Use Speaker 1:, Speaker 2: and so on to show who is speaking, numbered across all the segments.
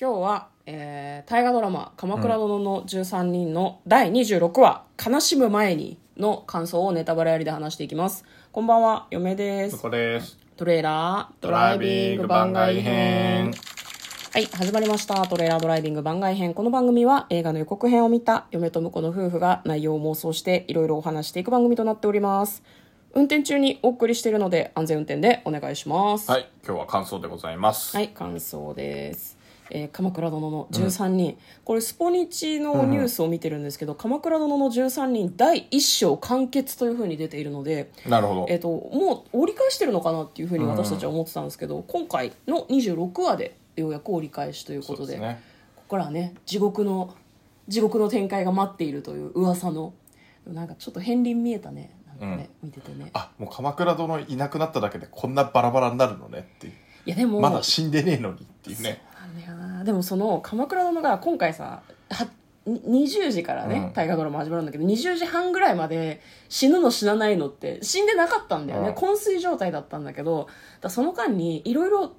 Speaker 1: 今日は、えー、大河ドラマ「鎌倉殿の13人」の第26話「悲しむ前に」の感想をネタバレありで話していきますこんばんは嫁です
Speaker 2: ここです。
Speaker 1: トレーラード
Speaker 2: ドライビング番外編。
Speaker 1: はい、始まりました。トレーラードライビング番外編。この番組は映画の予告編を見た嫁と婿の夫婦が内容を妄想していろいろお話していく番組となっております。運転中にお送りしているので安全運転でお願いします。
Speaker 2: はい、今日は感想でございます。
Speaker 1: はい、感想です。えー鎌倉殿の13人、これスポニチのニュースを見てるんですけど、鎌倉殿の13人第1章完結というふうに出ているので、
Speaker 2: なるほど。
Speaker 1: えっともう折り返してるのかなっていうふうに私たちは思ってたんですけど、今回の26話でようやく折り返しということで
Speaker 2: ね。
Speaker 1: ここからはね地獄の地獄の展開が待っているという噂のなんかちょっと片鱗見えたね。なんかね、見ててね。
Speaker 2: あ、もう鎌倉殿いなくなっただけでこんなバラバラになるのねっていう。
Speaker 1: いやでも
Speaker 2: まだ死んでねえのにっていうね。
Speaker 1: でもその鎌倉殿が今回さはに20時からね、
Speaker 2: うん。
Speaker 1: 大河ドラマ始まるんだけど20時半ぐらいまで死ぬの死なないのって死んでなかったんだよね、
Speaker 2: うん。
Speaker 1: 昏睡状態だったんだけどだその間にいろいろ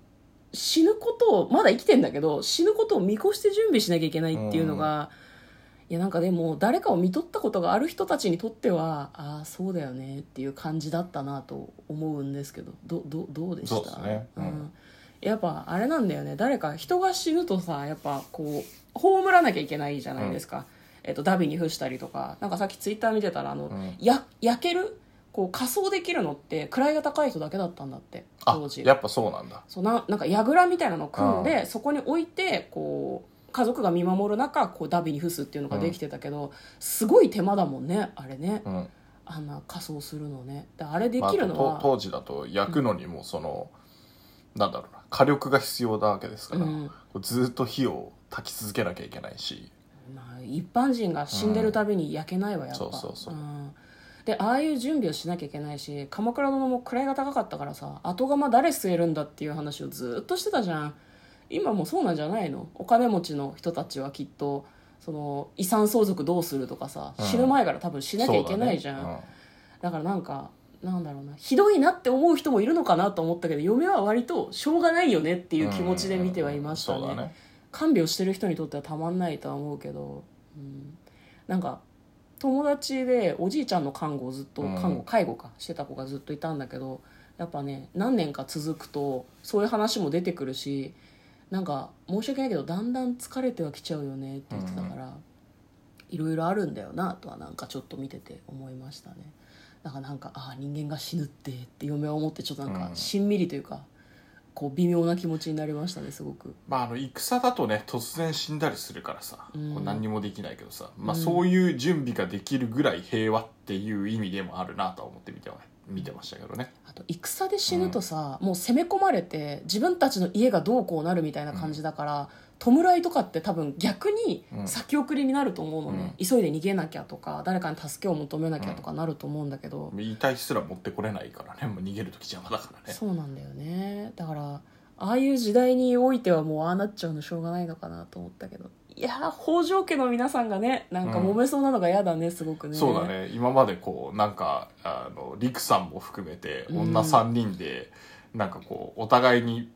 Speaker 1: 死ぬことをまだ生きてんだけど死ぬことを見越して準備しなきゃいけないっていうのが、いやなんかでも誰かを見とったことがある人たちにとってはああそうだよねっていう感じだったなと思うんですけどどどどうでした？
Speaker 2: そうですね。うん。
Speaker 1: んやっぱあれなんだよね。誰か人が死ぬとさやっぱこう葬らなきゃいけないじゃないですか、えっとダビに付したりとか。なんかさっきツイッター見てたらあの、
Speaker 2: ん。
Speaker 1: や焼ける？こう仮装できるのって位が高い人だけだったんだって
Speaker 2: あ
Speaker 1: 当時、
Speaker 2: やっぱそうなんだ。
Speaker 1: そうななんか櫓みたいなのを組んで、そこに置いてこう家族が見守る中こうダビに付すっていうのができてたけど、すごい手間だもんねあれね、
Speaker 2: うん。
Speaker 1: あんな仮装するのね。であれで
Speaker 2: まあ、
Speaker 1: きるのは、
Speaker 2: と当時だと焼くのにもその、なんだろうな、火力が必要なわけですから、
Speaker 1: うん。
Speaker 2: こうずっと火を焚き続けなきゃいけないし、
Speaker 1: まあ、一般人が死んでるたびに焼けないわやっぱ、
Speaker 2: そうそうそう。ん。
Speaker 1: でああいう準備をしなきゃいけないし鎌倉殿も位が高かったからさ後釜誰据えるんだっていう話をずっとしてたじゃん。今もそうなんじゃないの？お金持ちの人たちはきっとその遺産相続どうするとかさ、
Speaker 2: うん。
Speaker 1: 死ぬ前から多分しなきゃいけないじゃん。
Speaker 2: そうだね。
Speaker 1: だからなんかなんだろうなひどいなって思う人もいるのかなと思ったけど嫁は割としょうがないよねっていう気持ちで見てはいましたね,、
Speaker 2: うんそうだね。
Speaker 1: 看病してる人にとってはたまんないとは思うけど、うん、なんか友達でおじいちゃんの看護をずっと
Speaker 2: うん
Speaker 1: 看護介護かしてた子がずっといたんだけどやっぱね何年か続くとそういう話も出てくるしなんか申し訳ないけどだんだん疲れてはきちゃうよねって言ってたから、いろいろあるんだよなとはなんかちょっと見てて思いましたねだからなんかああ人間が死ぬってって嫁は思ってちょっとなんか
Speaker 2: うん。
Speaker 1: しんみりというか、こう微妙な気持ちになりましたねすごく。
Speaker 2: まあ、あの戦だとね突然死んだりするからさ、
Speaker 1: うん。
Speaker 2: こう何にもできないけどさ、まあ、
Speaker 1: うん。
Speaker 2: そういう準備ができるぐらい平和っていう意味でもあるなとは思って見ては見てましたけどね、
Speaker 1: あと戦で死ぬとさ、もう攻め込まれて自分たちの家がどうこうなるみたいな感じだから、弔いとかって多分逆に
Speaker 2: うん。
Speaker 1: 先送りになると思うのね、急いで逃げなきゃとか誰かに助けを求めなきゃとかなると思うんだけど、
Speaker 2: 遺体すら持ってこれないからね。もう逃げる時邪魔だからね。
Speaker 1: そうなんだよね。だからああいう時代においてはもうああなっちゃうのしょうがないのかなと思ったけどいやー北条家の皆さんがねなんか揉めそうなのが嫌だねすごくね。
Speaker 2: そうだね。今までこうなんかあの陸さんも含めて
Speaker 1: うん。
Speaker 2: 女3人で、なんかこうお互いに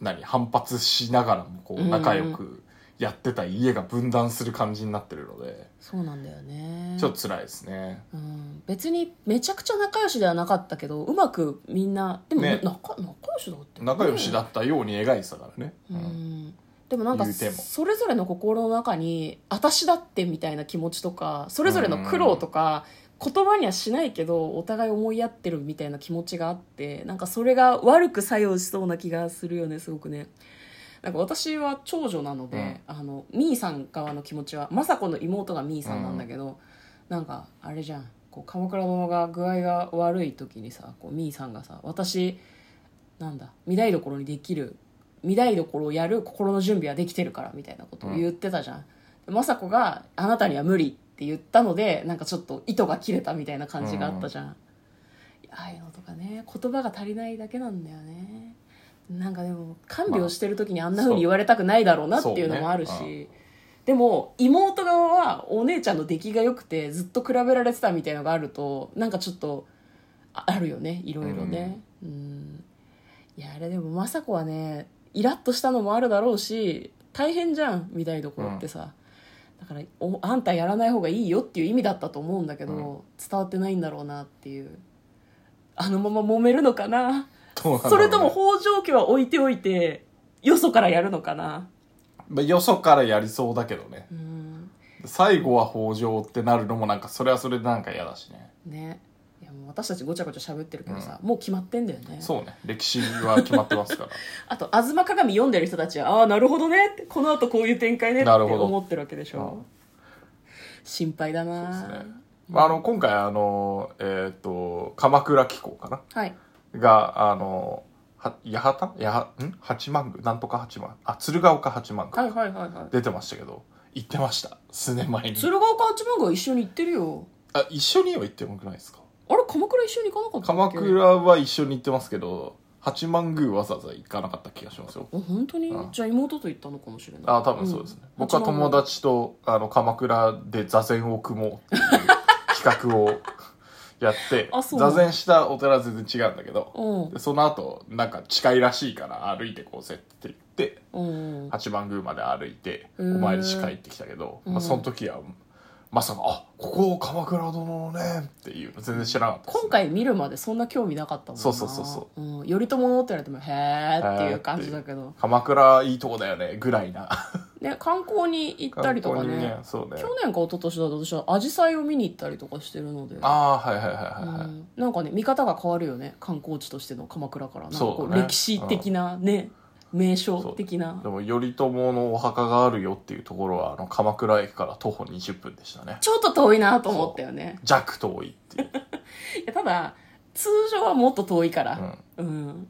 Speaker 2: 何反発しながらもこう
Speaker 1: うん。
Speaker 2: 仲良くやってた家が分断する感じになってるので、
Speaker 1: そうなんだよね。
Speaker 2: ちょっと辛いですね。
Speaker 1: うん、別にめちゃくちゃ仲良しではなかったけどうまくみんなでも、
Speaker 2: ね。
Speaker 1: 仲仲良しだって。
Speaker 2: 仲良しだったように描いてたからね、
Speaker 1: う
Speaker 2: うん
Speaker 1: んでもなんか
Speaker 2: 言うても。
Speaker 1: それぞれの心の中に私だってみたいな気持ちとかそれぞれの苦労とか言葉にはしないけどお互い思いやってるみたいな気持ちがあってなんかそれが悪く作用しそうな気がするよねすごくね。なんか私は長女なので、あのみーさん側の気持ちは雅子の妹がみーさんなんだけど、なんかあれじゃん。こう鎌倉殿が具合が悪い時にさこうみーさんがさ私なんだ御台所にできる御台所をやる心の準備はできてるからみたいなことを言ってたじゃん、で雅子が「あなたには無理」って言ったのでなんかちょっと糸が切れたみたいな感じがあったじゃん、いやああいうのとかね言葉が足りないだけなんだよね。なんかでも看病してる時にあんな風に言われたくないだろうなっていうのもあるし、
Speaker 2: そうね。
Speaker 1: でも妹側はお姉ちゃんの出来が良くてずっと比べられてたみたいのがあるとなんかちょっとああるよねいろいろね。うん。いやあれでも雅子はねイラッとしたのもあるだろうし大変じゃん見たいところってさ、だからおあんたやらない方がいいよっていう意味だったと思うんだけど、
Speaker 2: うん。
Speaker 1: 伝わってないんだろうなっていう。あのまま揉めるのかな？
Speaker 2: どうなね。
Speaker 1: それとも北条家は置いておいてよそからやるのかな？
Speaker 2: まあよそからやりそうだけどね。
Speaker 1: うん。
Speaker 2: 最後は北条ってなるのもなんかそれはそれでなんか嫌だしね。
Speaker 1: ね私たちごちゃごちゃ喋ってるけどさ、もう決まってんだよね。
Speaker 2: そうね。歴史は決まってますから。
Speaker 1: あと「吾妻鏡」読んでる人たちはああなるほどねってこの後こういう展開ねって
Speaker 2: なるほど。
Speaker 1: 思ってるわけでしょ。
Speaker 2: うん。
Speaker 1: 心配だな。
Speaker 2: そうですね。まあ、あの今回あのえっ、と鎌倉機構かな？
Speaker 1: はい。
Speaker 2: があのは八幡？やん？八幡宮？なんとか八幡？あ鶴岡八幡宮。
Speaker 1: はいはいはいはい。
Speaker 2: 出てましたけど行ってました。数年前に。
Speaker 1: 鶴岡八幡宮一緒に行ってるよ。
Speaker 2: あ一緒には行ってもくないですか？
Speaker 1: あれ鎌倉一緒に行かなかったっ
Speaker 2: 鎌
Speaker 1: け
Speaker 2: 倉は一緒に行ってますけど八幡宮わざわざ行かなかった気がしますよ。
Speaker 1: あ本当に？
Speaker 2: うん。
Speaker 1: じゃあ妹と行ったのかもしれない。
Speaker 2: あ多分そうですね、
Speaker 1: ん。
Speaker 2: 僕は友達とあの鎌倉で座禅を組もうっていう企画をやって
Speaker 1: あそう。
Speaker 2: 座禅したお寺は全然違うんだけど
Speaker 1: うん。
Speaker 2: でその後なんか近いらしいから歩いてこうぜって言って
Speaker 1: うん。
Speaker 2: 八幡宮まで歩いてお参りし帰ってきたけど、
Speaker 1: うん。
Speaker 2: まあ、その時はまさか「あここ鎌倉殿のね」っていうの全然知らなかったです。
Speaker 1: 今回見るまでそんな興味なかったもんな。
Speaker 2: そうそうそうそ
Speaker 1: う。ん、頼朝のって言われてもへーっていう感じだけど。
Speaker 2: 鎌倉いいとこだよねぐらいな。
Speaker 1: ね観光に行ったりとかね。
Speaker 2: そうね。
Speaker 1: 去年か一昨年だと私は紫陽花を見に行ったりとかしてるので。
Speaker 2: ああはいはいはいはいはい、
Speaker 1: うん。なんかね見方が変わるよね。観光地としての鎌倉から。なんかこ
Speaker 2: そう
Speaker 1: 歴史的なね名所的な。
Speaker 2: でも頼朝のお墓があるよっていうところはあの鎌倉駅から徒歩20分でしたね。
Speaker 1: ちょっと遠いなと思ったよね。
Speaker 2: 弱遠いっていう、
Speaker 1: いやただ通常はもっと遠いから。
Speaker 2: うん。
Speaker 1: うん、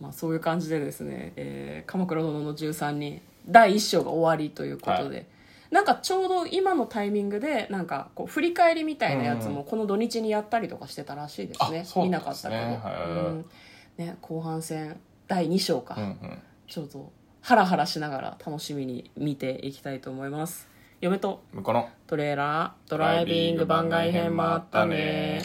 Speaker 1: まあ、そういう感じでですね「えー鎌倉殿の13人」第1章が終わりということで、
Speaker 2: は
Speaker 1: なんかちょうど今のタイミングでなんかこう振り返りみたいなやつもこの土日にやったりとかしてたらしいですね、
Speaker 2: う
Speaker 1: 見
Speaker 2: な
Speaker 1: かったけど、
Speaker 2: ねはい
Speaker 1: うん。ね、後半戦第2章か、
Speaker 2: うんうん
Speaker 1: ちょっとハラハラしながら楽しみに見ていきたいと思います。嫁と
Speaker 2: この
Speaker 1: トレーラードライビング番外編もあったね。